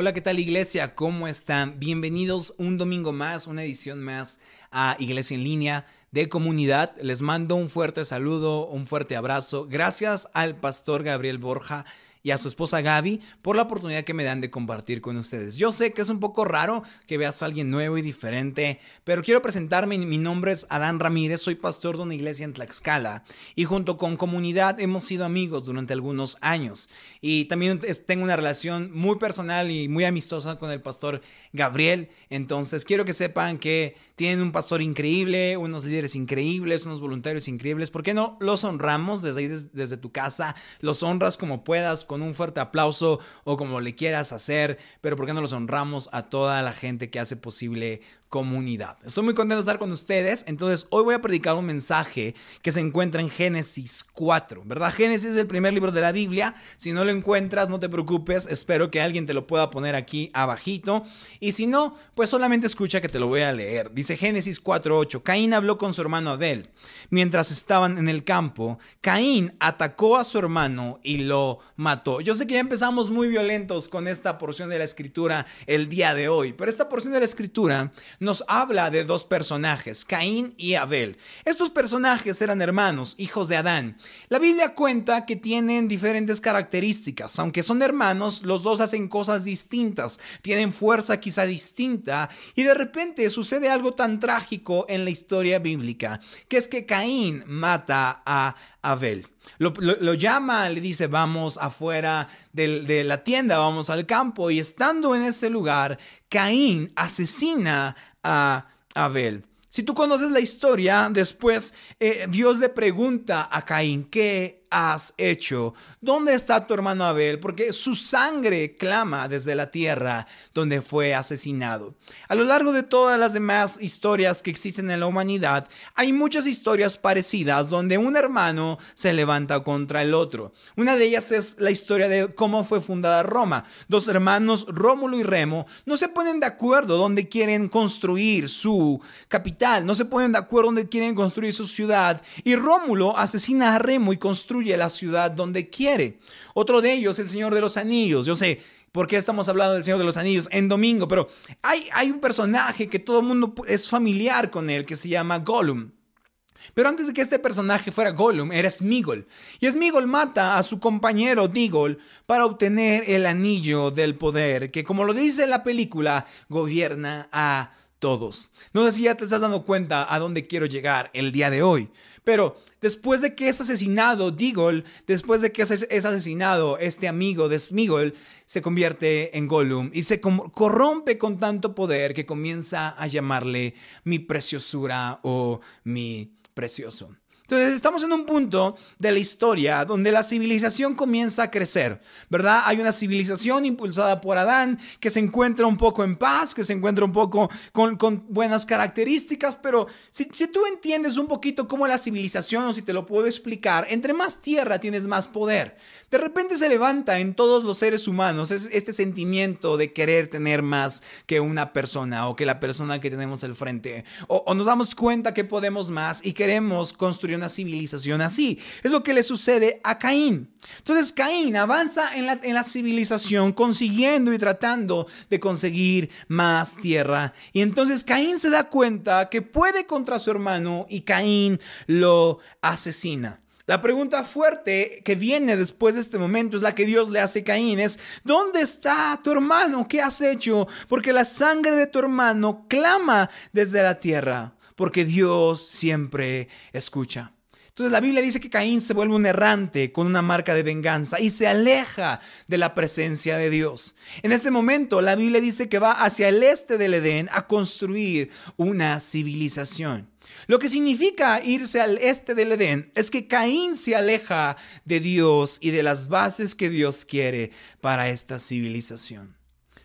Hola, ¿qué tal iglesia? ¿Cómo están? Bienvenidos un domingo más, una edición más a Iglesia en línea de comunidad. Les mando un fuerte saludo, un fuerte abrazo. Gracias al pastor Gabriel Borja y a su esposa Gaby por la oportunidad que me dan de compartir con ustedes. Yo sé que es un poco raro que veas a alguien nuevo y diferente, pero quiero presentarme. Mi nombre es Adán Ramírez, soy pastor de una iglesia en Tlaxcala y junto con comunidad hemos sido amigos durante algunos años. Y también tengo una relación muy personal y muy amistosa con el pastor Gabriel. Entonces quiero que sepan que tienen un pastor increíble, unos líderes increíbles, unos voluntarios increíbles. ¿Por qué no los honramos desde desde tu casa? Los honras como puedas con un fuerte aplauso o como le quieras hacer, pero ¿por qué no los honramos a toda la gente que hace posible comunidad? Estoy muy contento de estar con ustedes, entonces hoy voy a predicar un mensaje que se encuentra en Génesis 4, ¿verdad? Génesis es el primer libro de la Biblia, si no lo encuentras no te preocupes, espero que alguien te lo pueda poner aquí abajito y si no, pues solamente escucha que te lo voy a leer. Dice Génesis 4:8, Caín habló con su hermano Abel mientras estaban en el campo, Caín atacó a su hermano y lo mató yo sé que ya empezamos muy violentos con esta porción de la escritura el día de hoy, pero esta porción de la escritura nos habla de dos personajes, Caín y Abel. Estos personajes eran hermanos, hijos de Adán. La Biblia cuenta que tienen diferentes características, aunque son hermanos, los dos hacen cosas distintas, tienen fuerza quizá distinta y de repente sucede algo tan trágico en la historia bíblica, que es que Caín mata a Abel. Lo, llama, le dice, vamos afuera de la tienda, vamos al campo. Y estando en ese lugar, Caín asesina a Abel. Si tú conoces la historia, después eh, Dios le pregunta a Caín, ¿qué has hecho? ¿Dónde está tu hermano Abel? Porque su sangre clama desde la tierra donde fue asesinado. A lo largo de todas las demás historias que existen en la humanidad, hay muchas historias parecidas donde un hermano se levanta contra el otro. Una de ellas es la historia de cómo fue fundada Roma. Dos hermanos, Rómulo y Remo, no se ponen de acuerdo donde quieren construir su capital, no se ponen de acuerdo donde quieren construir su ciudad. Y Rómulo asesina a Remo y construye la ciudad donde quiere. Otro de ellos, el Señor de los Anillos. Yo sé, ¿Por qué estamos hablando del Señor de los Anillos en domingo? Pero hay, hay un personaje que todo el mundo es familiar con él, que se llama Gollum. Pero antes de que este personaje fuera Gollum, era Smigol. Y Smigol mata a su compañero Digol para obtener el anillo del poder, que como lo dice la película, gobierna a todos. No sé si ya te estás dando cuenta a dónde quiero llegar el día de hoy, pero después de que es asesinado Digol, después de que es, asesinado este amigo de Smigol, se convierte en Gollum y se corrompe con tanto poder que comienza a llamarle mi preciosura o mi precioso. Entonces estamos en un punto de la historia donde la civilización comienza a crecer, ¿verdad? Hay una civilización impulsada por Adán que se encuentra un poco en paz, que se encuentra un poco con, buenas características, pero si, si, tú entiendes un poquito cómo la civilización, o si te lo puedo explicar, entre más tierra tienes más poder. De repente se levanta en todos los seres humanos este sentimiento de querer tener más que una persona o que la persona que tenemos al frente. O, o nos damos cuenta que podemos más y queremos construir una civilización así. Es lo que le sucede a Caín. Entonces Caín avanza en la, en la civilización consiguiendo y tratando de conseguir más tierra. Y entonces Caín se da cuenta que puede contra su hermano y Caín lo asesina. La pregunta fuerte que viene después de este momento es la que Dios le hace a Caín, es, ¿dónde está tu hermano? ¿Qué has hecho? Porque la sangre de tu hermano clama desde la tierra porque Dios siempre escucha. Entonces la Biblia dice que Caín se vuelve un errante con una marca de venganza y se aleja de la presencia de Dios. En este momento la Biblia dice que va hacia el este del Edén a construir una civilización. Lo que significa irse al este del Edén es que Caín se aleja de Dios y de las bases que Dios quiere para esta civilización.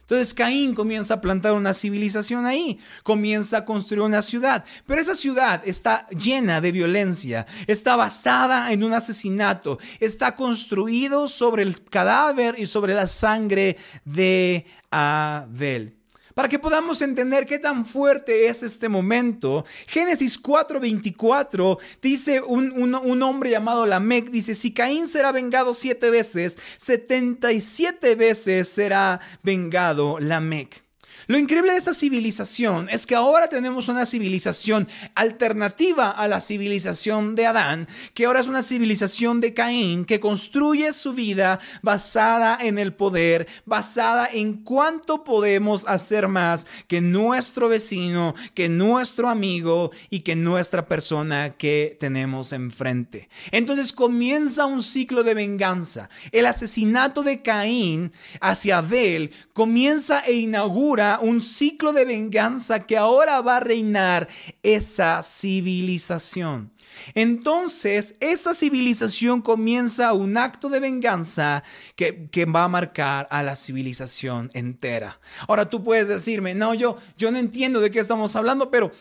Entonces Caín comienza a plantar una civilización ahí, comienza a construir una ciudad, pero esa ciudad está llena de violencia, está basada en un asesinato, está construido sobre el cadáver y sobre la sangre de Abel. Para que podamos entender qué tan fuerte es este momento, Génesis 4:24 dice un, un, hombre llamado Lamec, dice, si Caín será vengado siete veces, 77 veces será vengado Lamec. Lo increíble de esta civilización es que ahora tenemos una civilización alternativa a la civilización de Adán, que ahora es una civilización de Caín que construye su vida basada en el poder, basada en cuánto podemos hacer más que nuestro vecino, que nuestro amigo y que nuestra persona que tenemos enfrente. Entonces comienza un ciclo de venganza. El asesinato de Caín hacia Abel comienza e inaugura un ciclo de venganza que ahora va a reinar esa civilización. Entonces, esa civilización comienza un acto de venganza que, que, va a marcar a la civilización entera. Ahora tú puedes decirme, no, yo, yo no entiendo de qué estamos hablando, pero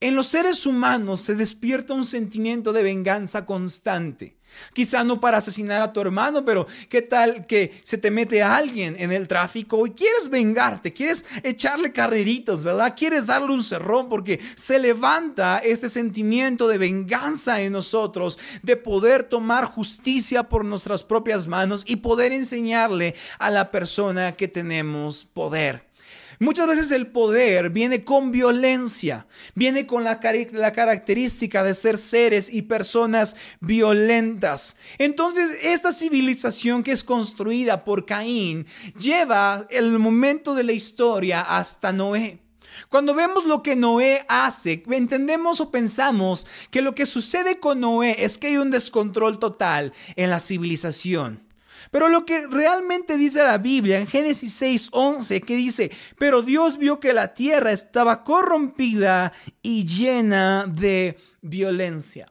en los seres humanos se despierta un sentimiento de venganza constante. Quizá no para asesinar a tu hermano, pero ¿qué tal que se te mete alguien en el tráfico y quieres vengarte, quieres echarle carreritos, ¿verdad? Quieres darle un cerrón porque se levanta ese sentimiento de venganza en nosotros, de poder tomar justicia por nuestras propias manos y poder enseñarle a la persona que tenemos poder. Muchas veces el poder viene con violencia, viene con la, característica de ser seres y personas violentas. Entonces, esta civilización que es construida por Caín lleva el momento de la historia hasta Noé. Cuando vemos lo que Noé hace, entendemos o pensamos que lo que sucede con Noé es que hay un descontrol total en la civilización. Pero lo que realmente dice la Biblia en Génesis 6:11, que dice, pero Dios vio que la tierra estaba corrompida y llena de violencia.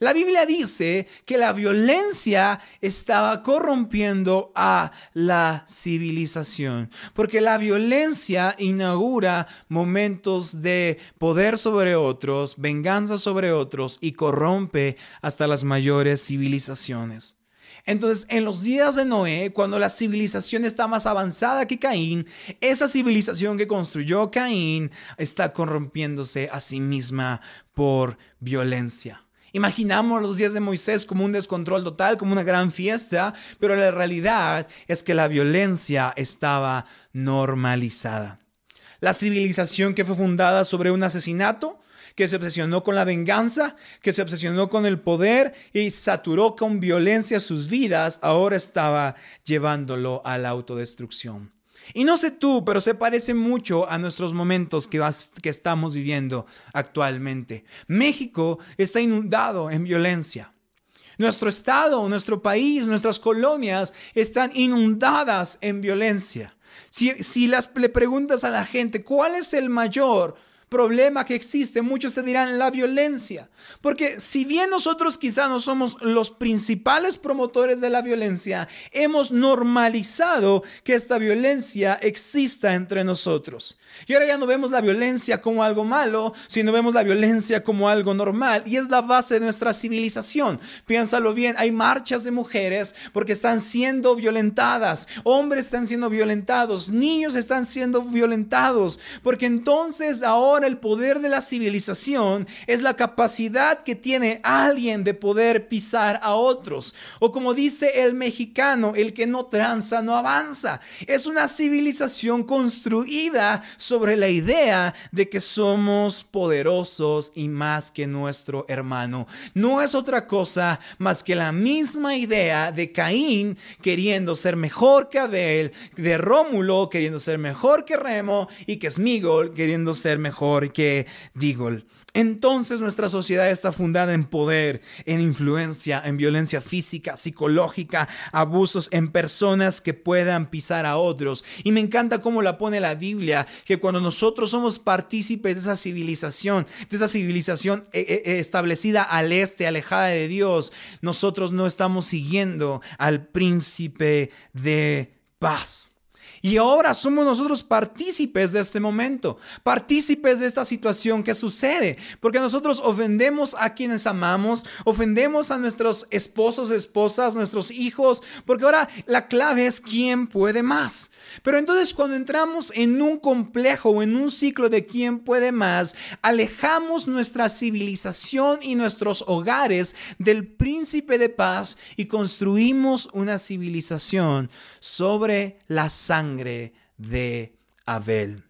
La Biblia dice que la violencia estaba corrompiendo a la civilización, porque la violencia inaugura momentos de poder sobre otros, venganza sobre otros y corrompe hasta las mayores civilizaciones. Entonces, en los días de Noé, cuando la civilización está más avanzada que Caín, esa civilización que construyó Caín está corrompiéndose a sí misma por violencia. Imaginamos los días de Moisés como un descontrol total, como una gran fiesta, pero la realidad es que la violencia estaba normalizada. La civilización que fue fundada sobre un asesinato que se obsesionó con la venganza, que se obsesionó con el poder y saturó con violencia sus vidas, ahora estaba llevándolo a la autodestrucción. Y no sé tú, pero se parece mucho a nuestros momentos que, que estamos viviendo actualmente. México está inundado en violencia. Nuestro estado, nuestro país, nuestras colonias están inundadas en violencia. Si, si las, le preguntas a la gente cuál es el mayor problema que existe, muchos te dirán la violencia. Porque si bien nosotros quizá no somos los principales promotores de la violencia, hemos normalizado que esta violencia exista entre nosotros. Y ahora ya no vemos la violencia como algo malo, sino vemos la violencia como algo normal. Y es la base de nuestra civilización. Piénsalo bien, hay marchas de mujeres porque están siendo violentadas, hombres están siendo violentados, niños están siendo violentados, porque entonces ahora el poder de la civilización es la capacidad que tiene alguien de poder pisar a otros. O como dice el mexicano, el que no tranza no avanza. Es una civilización construida sobre la idea de que somos poderosos y más que nuestro hermano. No es otra cosa más que la misma idea de Caín queriendo ser mejor que Abel, de Rómulo queriendo ser mejor que Remo y que Smigol queriendo ser mejor que digo, Entonces nuestra sociedad está fundada en poder, en influencia, en violencia física, psicológica, abusos en personas que puedan pisar a otros. Y me encanta cómo la pone la Biblia, que cuando nosotros somos partícipes de esa civilización, de esa civilización eh, eh, eh, establecida al este, alejada de Dios, nosotros no estamos siguiendo al príncipe de paz. Y ahora somos nosotros partícipes de este momento, partícipes de esta situación que sucede, porque nosotros ofendemos a quienes amamos, ofendemos a nuestros esposos, esposas, nuestros hijos, porque ahora la clave es quién puede más. Pero entonces cuando entramos en un complejo o en un ciclo de quién puede más, alejamos nuestra civilización y nuestros hogares del príncipe de paz y construimos una civilización sobre la sangre de Abel.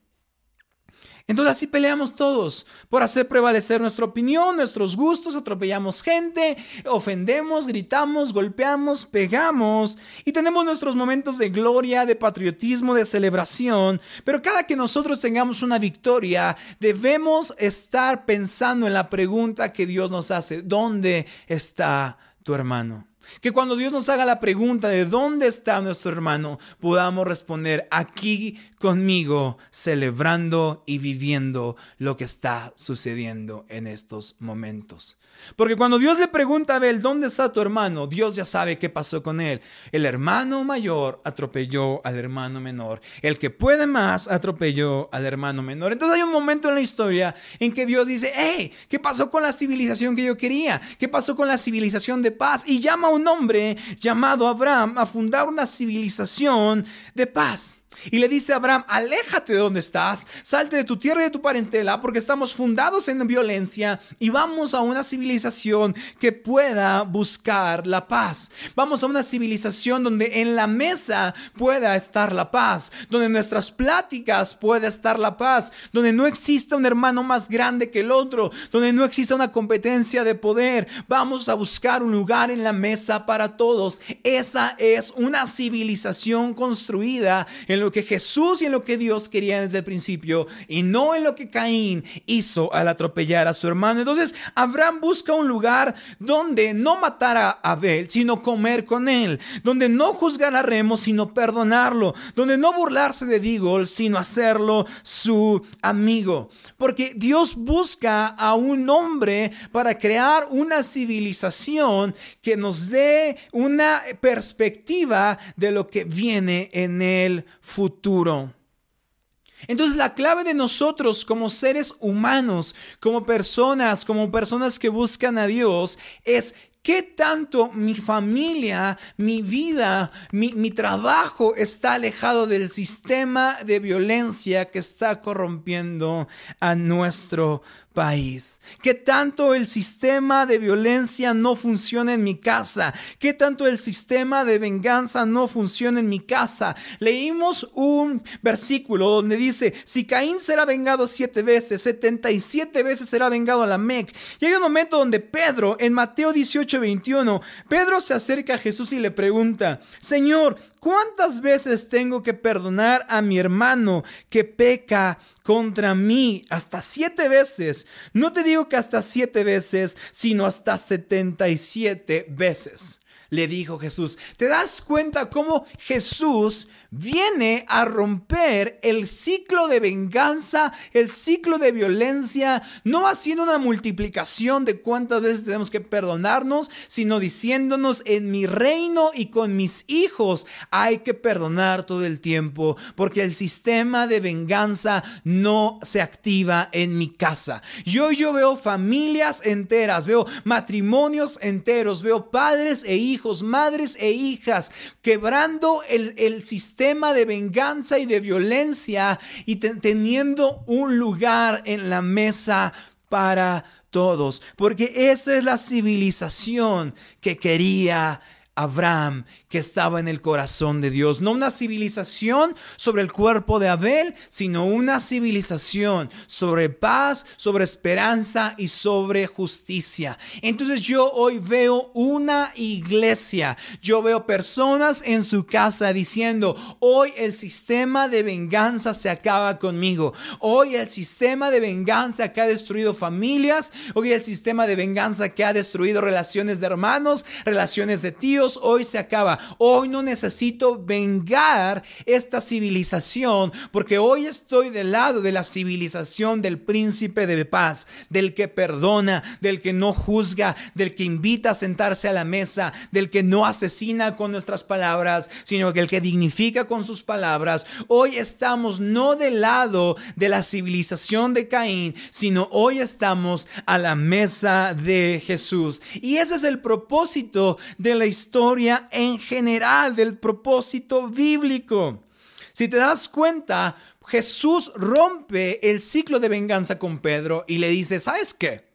Entonces así peleamos todos por hacer prevalecer nuestra opinión, nuestros gustos, atropellamos gente, ofendemos, gritamos, golpeamos, pegamos y tenemos nuestros momentos de gloria, de patriotismo, de celebración. Pero cada que nosotros tengamos una victoria, debemos estar pensando en la pregunta que Dios nos hace, ¿dónde está tu hermano? Que cuando Dios nos haga la pregunta de dónde está nuestro hermano, podamos responder aquí conmigo, celebrando y viviendo lo que está sucediendo en estos momentos. Porque cuando Dios le pregunta a Abel, ¿dónde está tu hermano? Dios ya sabe qué pasó con él. El hermano mayor atropelló al hermano menor. El que puede más atropelló al hermano menor. Entonces hay un momento en la historia en que Dios dice, hey, ¿qué pasó con la civilización que yo quería? ¿Qué pasó con la civilización de paz? Y llama a un hombre llamado Abraham a fundar una civilización de paz. Y le dice a Abraham, aléjate de donde estás, salte de tu tierra y de tu parentela, porque estamos fundados en violencia y vamos a una civilización que pueda buscar la paz. Vamos a una civilización donde en la mesa pueda estar la paz, donde en nuestras pláticas pueda estar la paz, donde no exista un hermano más grande que el otro, donde no exista una competencia de poder. Vamos a buscar un lugar en la mesa para todos. Esa es una civilización construida en lo que Jesús y en lo que Dios quería desde el principio y no en lo que Caín hizo al atropellar a su hermano. Entonces Abraham busca un lugar donde no matar a Abel, sino comer con él, donde no juzgar a Remo, sino perdonarlo, donde no burlarse de Digol, sino hacerlo su amigo. Porque Dios busca a un hombre para crear una civilización que nos dé una perspectiva de lo que viene en el futuro Entonces la clave de nosotros como seres humanos, como personas, como personas que buscan a Dios, es ¿Qué tanto mi familia, mi vida, mi, mi, trabajo está alejado del sistema de violencia que está corrompiendo a nuestro país. Que tanto el sistema de violencia no funciona en mi casa. Que tanto el sistema de venganza no funciona en mi casa. Leímos un versículo donde dice, si Caín será vengado siete veces, setenta y siete veces será vengado a la Mec. Y hay un momento donde Pedro, en Mateo 18, 21, Pedro se acerca a Jesús y le pregunta, Señor, ¿cuántas veces tengo que perdonar a mi hermano que peca contra mí hasta siete veces. No te digo que hasta siete veces, sino hasta setenta y siete veces le dijo Jesús. ¿Te das cuenta cómo Jesús viene a romper el ciclo de venganza, el ciclo de violencia, no haciendo una multiplicación de cuántas veces tenemos que perdonarnos, sino diciéndonos en mi reino y con mis hijos hay que perdonar todo el tiempo, porque el sistema de venganza no se activa en mi casa. Yo yo veo familias enteras, veo matrimonios enteros, veo padres e hijos madres e hijas, quebrando el, el sistema de venganza y de violencia y teniendo un lugar en la mesa para todos, porque esa es la civilización que quería Abraham que estaba en el corazón de Dios. No una civilización sobre el cuerpo de Abel, sino una civilización sobre paz, sobre esperanza y sobre justicia. Entonces yo hoy veo una iglesia, yo veo personas en su casa diciendo, hoy el sistema de venganza se acaba conmigo. Hoy el sistema de venganza que ha destruido familias, hoy el sistema de venganza que ha destruido relaciones de hermanos, relaciones de tíos, Hoy se acaba. Hoy no necesito vengar esta civilización porque hoy estoy del lado de la civilización del príncipe de paz, del que perdona, del que no juzga, del que invita a sentarse a la mesa, del que no asesina con nuestras palabras, sino que el que dignifica con sus palabras. Hoy estamos no del lado de la civilización de Caín, sino hoy estamos a la mesa de Jesús. Y ese es el propósito de la historia en general, del propósito bíblico. Si te das cuenta, Jesús rompe el ciclo de venganza con Pedro y le dice, ¿sabes qué?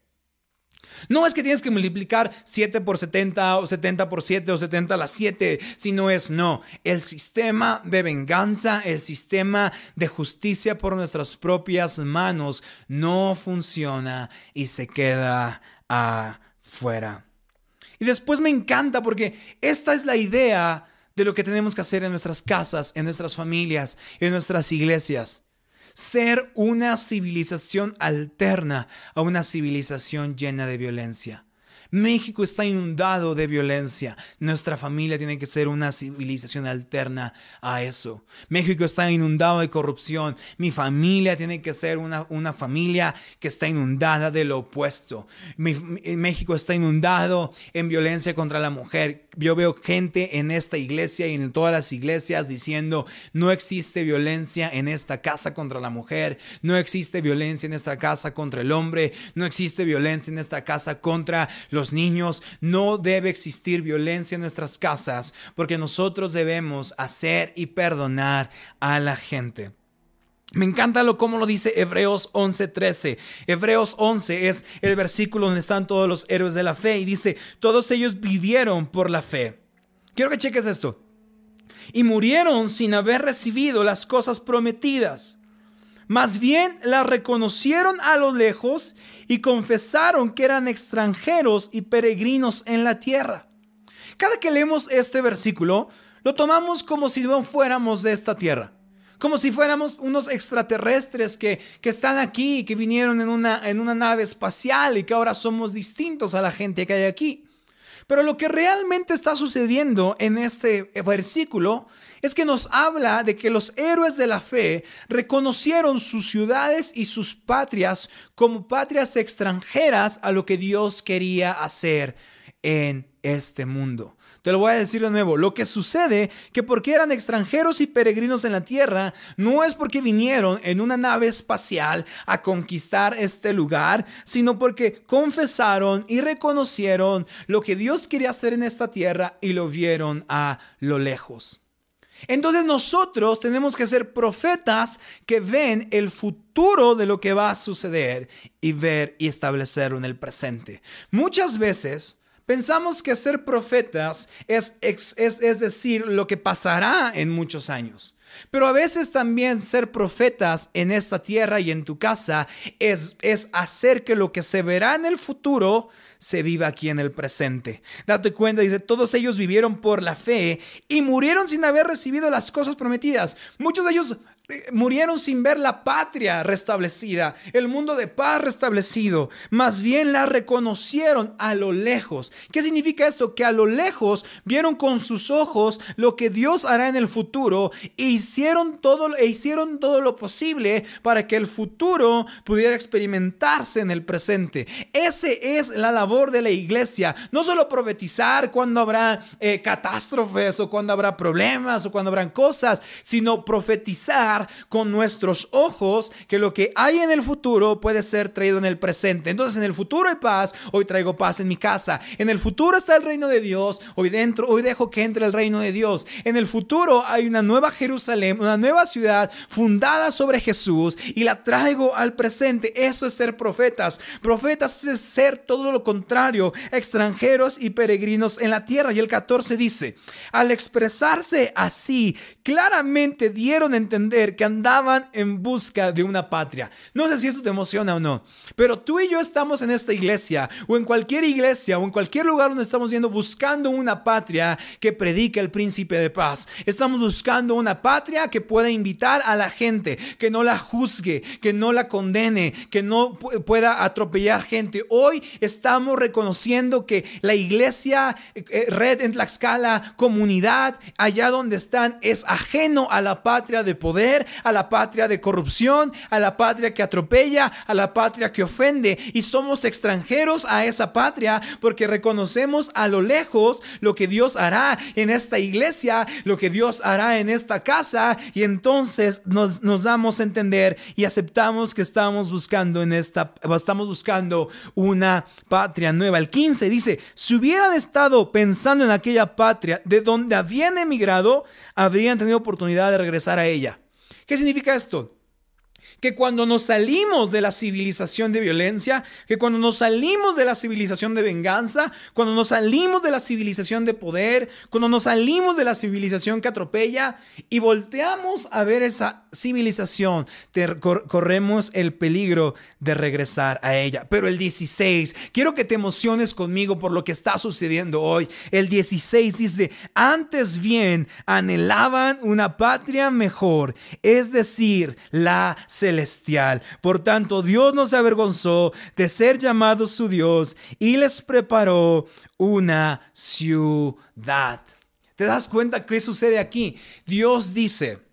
No es que tienes que multiplicar 7 por 70 o 70 por 7 o 70 a la 7, sino es no. El sistema de venganza, el sistema de justicia por nuestras propias manos no funciona y se queda afuera. Y después me encanta porque esta es la idea de lo que tenemos que hacer en nuestras casas, en nuestras familias, en nuestras iglesias ser una civilización alterna a una civilización llena de violencia. México está inundado de violencia. Nuestra familia tiene que ser una civilización alterna a eso. México está inundado de corrupción. Mi familia tiene que ser una, una familia que está inundada de lo opuesto. México está inundado en violencia contra la mujer. Yo veo gente en esta iglesia y en todas las iglesias diciendo, no existe violencia en esta casa contra la mujer, no existe violencia en esta casa contra el hombre, no existe violencia en esta casa contra los niños, no debe existir violencia en nuestras casas porque nosotros debemos hacer y perdonar a la gente. Me encanta lo como lo dice Hebreos 11:13. Hebreos 11 es el versículo donde están todos los héroes de la fe y dice, todos ellos vivieron por la fe. Quiero que cheques esto. Y murieron sin haber recibido las cosas prometidas más bien la reconocieron a lo lejos y confesaron que eran extranjeros y peregrinos en la tierra. Cada que leemos este versículo, lo tomamos como si no fuéramos de esta tierra. Como si fuéramos unos extraterrestres que, están aquí, que vinieron en una, en una nave espacial y que ahora somos distintos a la gente que hay aquí. Pero lo que realmente está sucediendo en este versículo es que nos habla de que los héroes de la fe reconocieron sus ciudades y sus patrias como patrias extranjeras a lo que Dios quería hacer en este mundo. Te lo voy a decir de nuevo, lo que sucede que porque eran extranjeros y peregrinos en la tierra, no es porque vinieron en una nave espacial a conquistar este lugar, sino porque confesaron y reconocieron lo que Dios quería hacer en esta tierra y lo vieron a lo lejos. Entonces nosotros tenemos que ser profetas que ven el futuro de lo que va a suceder y ver y establecerlo en el presente. Muchas veces Pensamos que ser profetas es, es, decir lo que pasará en muchos años. Pero a veces también ser profetas en esta tierra y en tu casa es, es hacer que lo que se verá en el futuro se viva aquí en el presente. Date cuenta, dice, todos ellos vivieron por la fe y murieron sin haber recibido las cosas prometidas. Muchos de ellos murieron sin ver la patria restablecida, el mundo de paz restablecido, más bien la reconocieron a lo lejos. ¿Qué significa esto? Que a lo lejos vieron con sus ojos lo que Dios hará en el futuro e hicieron todo, e hicieron todo lo posible para que el futuro pudiera experimentarse en el presente. Ese es la labor de la iglesia, no solo profetizar cuando habrá eh, catástrofes o cuando habrá problemas o cuando habrán cosas, sino profetizar con nuestros ojos que lo que hay en el futuro puede ser traído en el presente. Entonces en el futuro hay paz, hoy traigo paz en mi casa. En el futuro está el reino de Dios, hoy dentro, hoy dejo que entre el reino de Dios. En el futuro hay una nueva Jerusalén, una nueva ciudad fundada sobre Jesús y la traigo al presente. Eso es ser profetas. Profetas es ser todo lo contrario, extranjeros y peregrinos en la tierra. Y el 14 dice, al expresarse así, claramente dieron a entender que andaban en busca de una patria. No sé si esto te emociona o no, pero tú y yo estamos en esta iglesia o en cualquier iglesia o en cualquier lugar donde estamos yendo buscando una patria que predique el príncipe de paz. Estamos buscando una patria que pueda invitar a la gente, que no la juzgue, que no la condene, que no pueda atropellar gente. Hoy estamos reconociendo que la iglesia, eh, red en Tlaxcala, comunidad, allá donde están, es ajeno a la patria de poder, a la patria de corrupción, a la patria que atropella, a la patria que ofende. Y somos extranjeros a esa patria porque reconocemos a lo lejos lo que Dios hará en esta iglesia, lo que Dios hará en esta casa. Y entonces nos, nos damos a entender y aceptamos que estamos buscando en esta, estamos buscando una patria nueva. El 15 dice, si hubieran estado pensando en aquella patria de donde habían emigrado, habrían tenido oportunidad de regresar a ella. ¿Qué significa esto? que cuando nos salimos de la civilización de violencia, que cuando nos salimos de la civilización de venganza, cuando nos salimos de la civilización de poder, cuando nos salimos de la civilización que atropella y volteamos a ver esa civilización, corremos el peligro de regresar a ella. Pero el 16, quiero que te emociones conmigo por lo que está sucediendo hoy. El 16 dice, antes bien anhelaban una patria mejor, es decir, la celestial. Por tanto, Dios no se avergonzó de ser llamado su Dios y les preparó una ciudad. ¿Te das cuenta qué sucede aquí? Dios dice,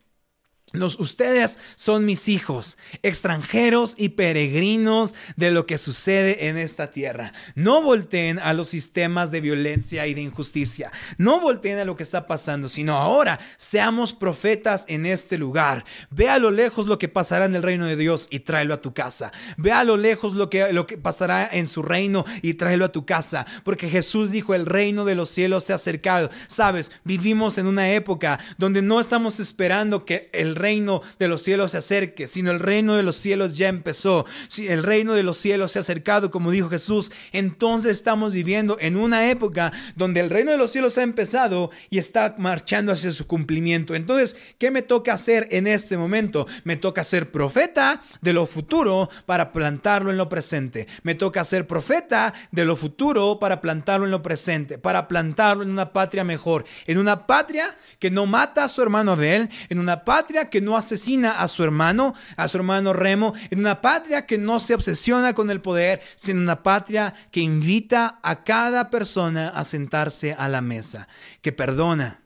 ustedes son mis hijos, extranjeros y peregrinos de lo que sucede en esta tierra. No volteen a los sistemas de violencia y de injusticia. No volteen a lo que está pasando, sino ahora seamos profetas en este lugar. Ve a lo lejos lo que pasará en el reino de Dios y tráelo a tu casa. Ve a lo lejos lo que, lo que pasará en su reino y tráelo a tu casa. Porque Jesús dijo, el reino de los cielos se ha acercado. Sabes, vivimos en una época donde no estamos esperando que el reino de los cielos se acerque, sino el reino de los cielos ya empezó. Si el reino de los cielos se ha acercado, como dijo Jesús, entonces estamos viviendo en una época donde el reino de los cielos ha empezado y está marchando hacia su cumplimiento. Entonces, ¿qué me toca hacer en este momento? Me toca ser profeta de lo futuro para plantarlo en lo presente. Me toca ser profeta de lo futuro para plantarlo en lo presente, para plantarlo en una patria mejor, en una patria que no mata a su hermano Abel, en una patria que no asesina a su hermano, a su hermano Remo, en una patria que no se obsesiona con el poder, sino una patria que invita a cada persona a sentarse a la mesa, que perdona,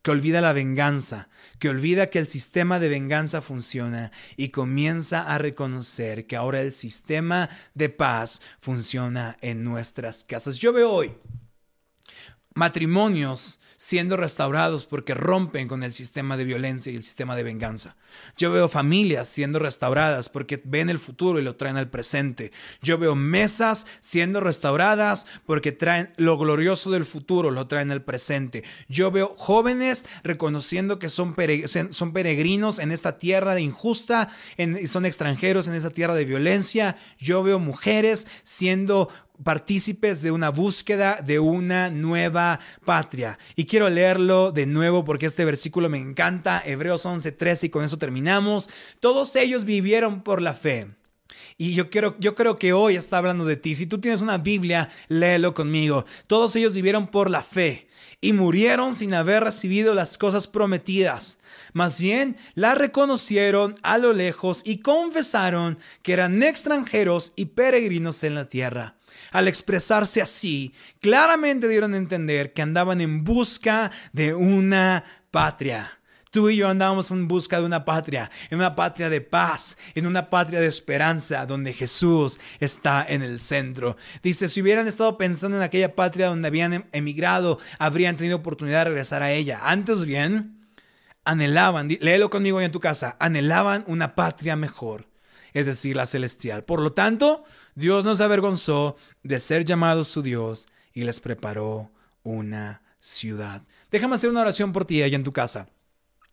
que olvida la venganza, que olvida que el sistema de venganza funciona y comienza a reconocer que ahora el sistema de paz funciona en nuestras casas. Yo veo hoy matrimonios siendo restaurados porque rompen con el sistema de violencia y el sistema de venganza. Yo veo familias siendo restauradas porque ven el futuro y lo traen al presente. Yo veo mesas siendo restauradas porque traen lo glorioso del futuro, lo traen al presente. Yo veo jóvenes reconociendo que son, peregrinos en esta tierra de injusta, en, son extranjeros en esta tierra de violencia. Yo veo mujeres siendo partícipes de una búsqueda de una nueva patria. Y quiero leerlo de nuevo porque este versículo me encanta, Hebreos 11:13 y con eso terminamos. Todos ellos vivieron por la fe. Y yo, quiero, yo creo que hoy está hablando de ti. Si tú tienes una Biblia, léelo conmigo. Todos ellos vivieron por la fe y murieron sin haber recibido las cosas prometidas. Más bien, la reconocieron a lo lejos y confesaron que eran extranjeros y peregrinos en la tierra. Al expresarse así, claramente dieron a entender que andaban en busca de una patria. Tú y yo andábamos en busca de una patria, en una patria de paz, en una patria de esperanza, donde Jesús está en el centro. Dice, si hubieran estado pensando en aquella patria donde habían em-, emigrado, habrían tenido oportunidad de regresar a ella. Antes bien, anhelaban, léelo conmigo en tu casa, anhelaban una patria mejor es decir, la celestial. Por lo tanto, Dios nos avergonzó de ser llamados su Dios y les preparó una ciudad. Déjame hacer una oración por ti allá en tu casa.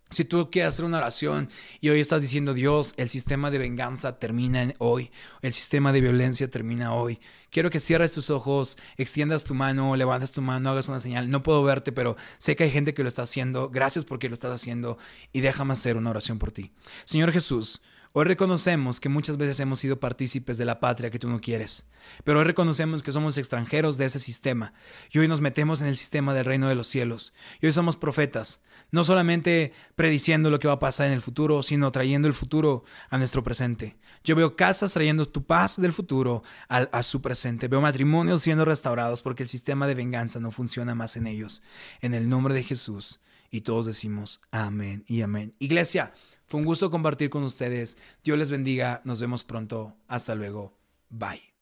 Si tú quieres hacer una oración y hoy estás diciendo, Dios, el sistema de venganza termina hoy, el sistema de violencia termina hoy, quiero que cierres tus ojos, extiendas tu mano, levantes tu mano, hagas una señal. No puedo verte, pero sé que hay gente que lo está haciendo. Gracias porque lo estás haciendo y déjame hacer una oración por ti. Señor Jesús, Hoy reconocemos que muchas veces hemos sido partícipes de la patria que tú no quieres, pero hoy reconocemos que somos extranjeros de ese sistema y hoy nos metemos en el sistema del reino de los cielos y hoy somos profetas, no solamente prediciendo lo que va a pasar en el futuro, sino trayendo el futuro a nuestro presente. Yo veo casas trayendo tu paz del futuro a, su presente, veo matrimonios siendo restaurados porque el sistema de venganza no funciona más en ellos. En el nombre de Jesús. Y todos decimos amén y amén. Iglesia, fue un gusto compartir con ustedes. Dios les bendiga. Nos vemos pronto. Hasta luego. Bye.